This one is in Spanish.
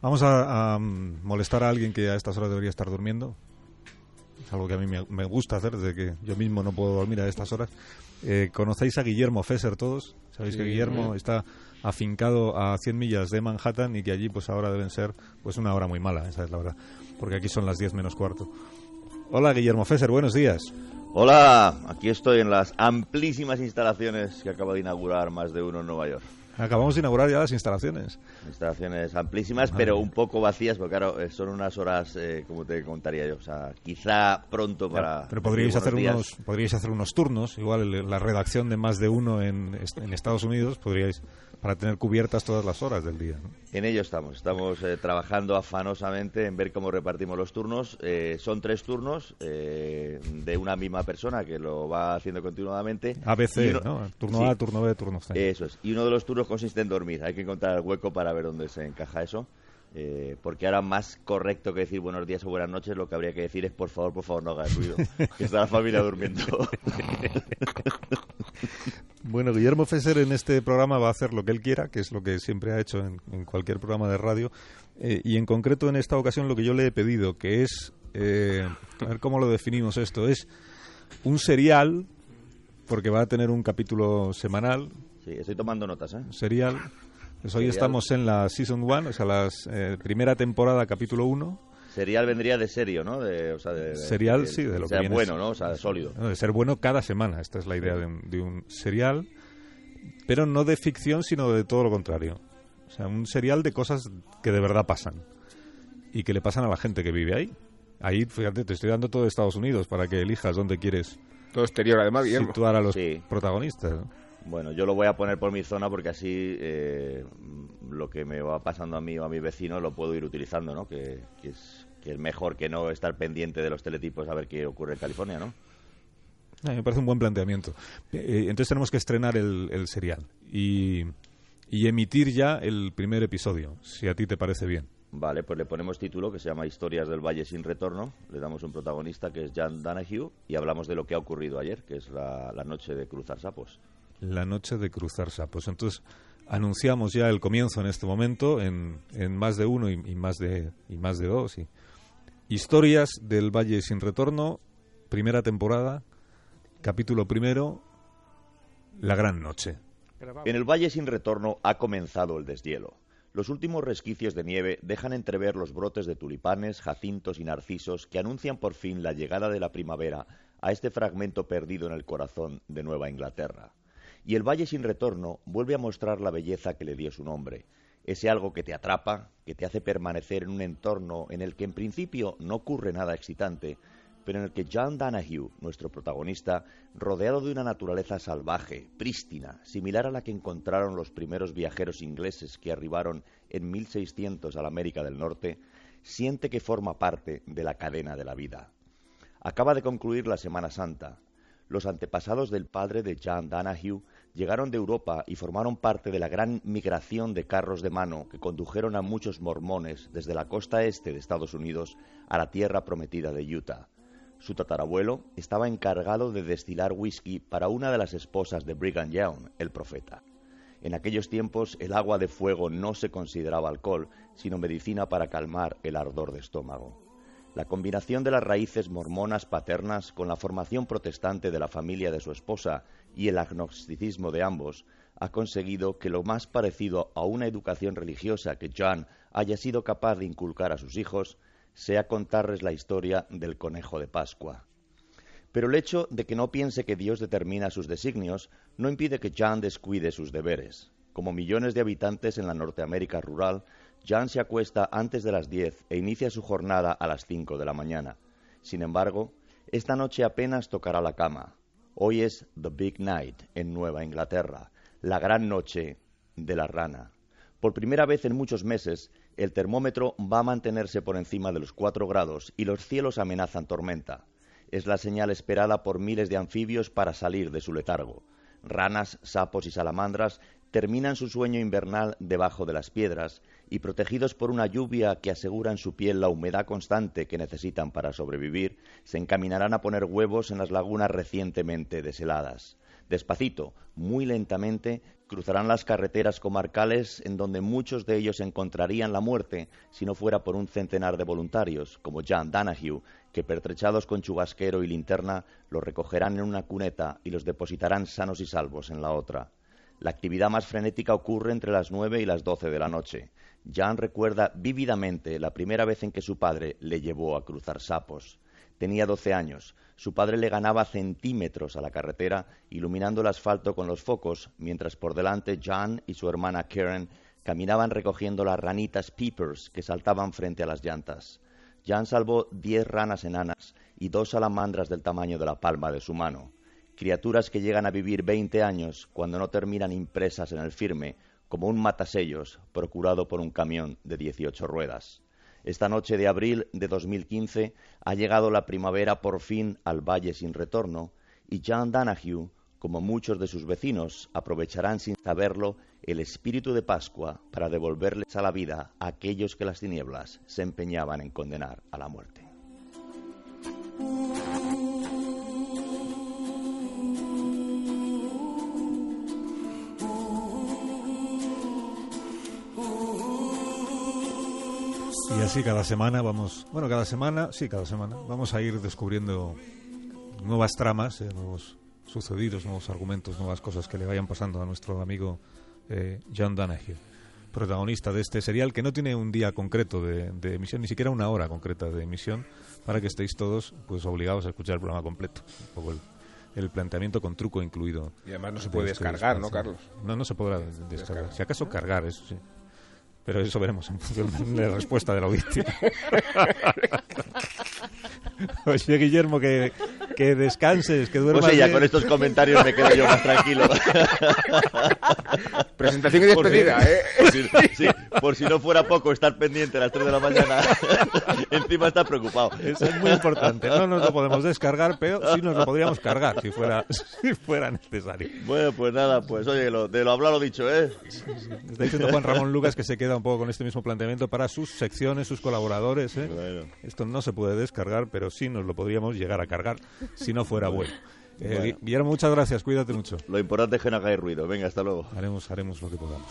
Vamos a, a, mm, molestar a alguien que a estas horas debería estar durmiendo. Es algo que a mí me, me gusta hacer desde que yo mismo no puedo dormir a estas horas. Eh, ¿Conocéis a Guillermo Fesser todos? Sabéis que Guillermo está afincado a 100 millas de Manhattan y que allí pues ahora deben ser pues una hora muy mala, esa es la verdad. Porque aquí son las 10 menos cuarto. Hola Guillermo Fesser, buenos días. Hola, aquí estoy en las amplísimas instalaciones que acaba de inaugurar más de uno en Nueva York. Acabamos de inaugurar ya las instalaciones. Instalaciones amplísimas, pero un poco vacías, porque claro, eh, son unas horas, eh, como te contaría yo, o sea, quizá pronto para... pero podríais hacer, unos, podríais hacer unos turnos, igual la redacción de más de uno en, en Estados Unidos, podríais para tener cubiertas todas las horas del día. En ello estamos, estamos eh, trabajando afanosamente en ver cómo repartimos los turnos. Eh, son tres turnos eh, de una misma persona que lo va haciendo continuadamente. ABC, ¿no? Turno A, turno B, turno C. Eso es. Y uno de los turnos consiste en dormir. Hay que encontrar el hueco para ver dónde se encaja eso. porque ahora más correcto que decir buenos días o buenas noches, lo que habría que decir es por favor, por favor, no hagas ruido, que está la familia durmiendo. Bueno, Guillermo Fesser en este programa va a hacer lo que él quiera, que es lo que siempre ha hecho en, cualquier programa de radio, eh, y en concreto en esta ocasión lo que yo le he pedido, que es, eh, a ver cómo lo definimos esto, es un serial, porque va a tener un capítulo semanal. Sí, estoy tomando notas, ¿eh? Serial. Pues hoy estamos en la Season 1, o sea, la eh, primera temporada, capítulo 1. Serial vendría de serio, ¿no? De, o sea, de, serial, sí, de lo que sea bueno, ¿no? O sea, sólido. de ser bueno cada semana. Esta es la idea de un, serial, pero no de ficción, sino de todo lo contrario. O sea, un serial de cosas que de verdad pasan y que le pasan a la gente que vive ahí. Ahí, fíjate, te estoy dando todo Estados Unidos para que elijas dónde quieres. Todo exterior, además, bien. Situar a los protagonistas. Bueno, yo lo voy a poner por mi zona porque así eh, lo que me va pasando a mí o a mi vecino lo puedo ir utilizando, ¿no? que es que es mejor que no estar pendiente de los teletipos a ver qué ocurre en California, ¿no? me parece un buen planteamiento. Eh, entonces tenemos que estrenar el, serial y, emitir ya el primer episodio, si a ti te parece bien. Vale, pues le ponemos título que se llama Historias del Valle sin Retorno. Le damos un protagonista que es Jan Danahue y hablamos de lo que ha ocurrido ayer, que es la, noche de cruzar sapos. La noche de cruzar sapos. Entonces, anunciamos ya el comienzo en este momento en, en más de uno y, más de y más de dos y Historias del Valle sin Retorno, primera temporada, capítulo primero, La Gran Noche. En el Valle sin Retorno ha comenzado el deshielo. Los últimos resquicios de nieve dejan entrever los brotes de tulipanes, jacintos y narcisos que anuncian por fin la llegada de la primavera a este fragmento perdido en el corazón de Nueva Inglaterra. Y el Valle sin Retorno vuelve a mostrar la belleza que le dio su nombre, ese algo que te atrapa, que te hace permanecer en un entorno en el que en principio no ocurre nada excitante, pero en el que John Danahue, nuestro protagonista, rodeado de una naturaleza salvaje, prístina, similar a la que encontraron los primeros viajeros ingleses que arribaron en 1600 a la América del Norte, siente que forma parte de la cadena de la vida. Acaba de concluir la Semana Santa. Los antepasados del padre de John Danahue llegaron de Europa y formaron parte de la gran migración de carros de mano que condujeron a muchos mormones desde la costa este de Estados Unidos a la tierra prometida de Utah. Su tatarabuelo estaba encargado de destilar whisky para una de las esposas de Brigham Young, el profeta. En aquellos tiempos el agua de fuego no se consideraba alcohol, sino medicina para calmar el ardor de estómago. La combinación de las raíces mormonas paternas con la formación protestante de la familia de su esposa y el agnosticismo de ambos ha conseguido que lo más parecido a una educación religiosa que John haya sido capaz de inculcar a sus hijos sea contarles la historia del conejo de Pascua. Pero el hecho de que no piense que Dios determina sus designios no impide que John descuide sus deberes. Como millones de habitantes en la Norteamérica rural, John se acuesta antes de las diez e inicia su jornada a las cinco de la mañana. Sin embargo, esta noche apenas tocará la cama. Hoy es The Big Night en Nueva Inglaterra, la gran noche de la rana. Por primera vez en muchos meses, el termómetro va a mantenerse por encima de los cuatro grados y los cielos amenazan tormenta. Es la señal esperada por miles de anfibios para salir de su letargo. Ranas, sapos y salamandras terminan su sueño invernal debajo de las piedras y protegidos por una lluvia que asegura en su piel la humedad constante que necesitan para sobrevivir, se encaminarán a poner huevos en las lagunas recientemente desheladas. Despacito, muy lentamente, cruzarán las carreteras comarcales en donde muchos de ellos encontrarían la muerte si no fuera por un centenar de voluntarios, como John Danahue, que pertrechados con chubasquero y linterna los recogerán en una cuneta y los depositarán sanos y salvos en la otra. La actividad más frenética ocurre entre las nueve y las doce de la noche. Jan recuerda vívidamente la primera vez en que su padre le llevó a cruzar sapos. Tenía doce años. Su padre le ganaba centímetros a la carretera, iluminando el asfalto con los focos, mientras por delante Jan y su hermana Karen caminaban recogiendo las ranitas peepers que saltaban frente a las llantas. Jan salvó diez ranas enanas y dos salamandras del tamaño de la palma de su mano criaturas que llegan a vivir veinte años cuando no terminan impresas en el firme, como un matasellos procurado por un camión de dieciocho ruedas. Esta noche de abril de 2015 ha llegado la primavera por fin al Valle sin retorno y John Danahue, como muchos de sus vecinos, aprovecharán sin saberlo el espíritu de Pascua para devolverles a la vida a aquellos que las tinieblas se empeñaban en condenar a la muerte. Así cada semana vamos, bueno, cada semana, sí, cada semana, vamos a ir descubriendo nuevas tramas, eh, nuevos sucedidos, nuevos argumentos, nuevas cosas que le vayan pasando a nuestro amigo eh, John Danahue, protagonista de este serial que no tiene un día concreto de, emisión, ni siquiera una hora concreta de emisión, para que estéis todos pues obligados a escuchar el programa completo. Un poco el, planteamiento con truco incluido. Y además no se puede este descargar, ¿no, Carlos? No, no se podrá descargar. Si acaso cargar, eso sí. Pero eso veremos en función de la respuesta de la audiencia. Oye, Guillermo, que, que descanses, que duermas. Pues sí, ya con estos comentarios me quedo yo más tranquilo. Presentación y despedida, ¿eh? Por si, sí, por si no fuera poco estar pendiente a las 3 de la mañana, encima está preocupado. Eso es muy importante. No nos lo podemos descargar, pero sí nos lo podríamos cargar si fuera, si fuera necesario. Bueno, pues nada, pues oye, lo, de lo hablado dicho, ¿eh? Está diciendo Juan Ramón Lucas que se queda un poco con este mismo planteamiento para sus secciones, sus colaboradores. ¿eh? Esto no se puede descargar, pero sí nos lo podríamos llegar a cargar si no fuera bueno. Eh, Guillermo, muchas gracias, cuídate mucho. Lo importante es que no hagáis ruido. Venga, hasta luego. Haremos, haremos lo que podamos.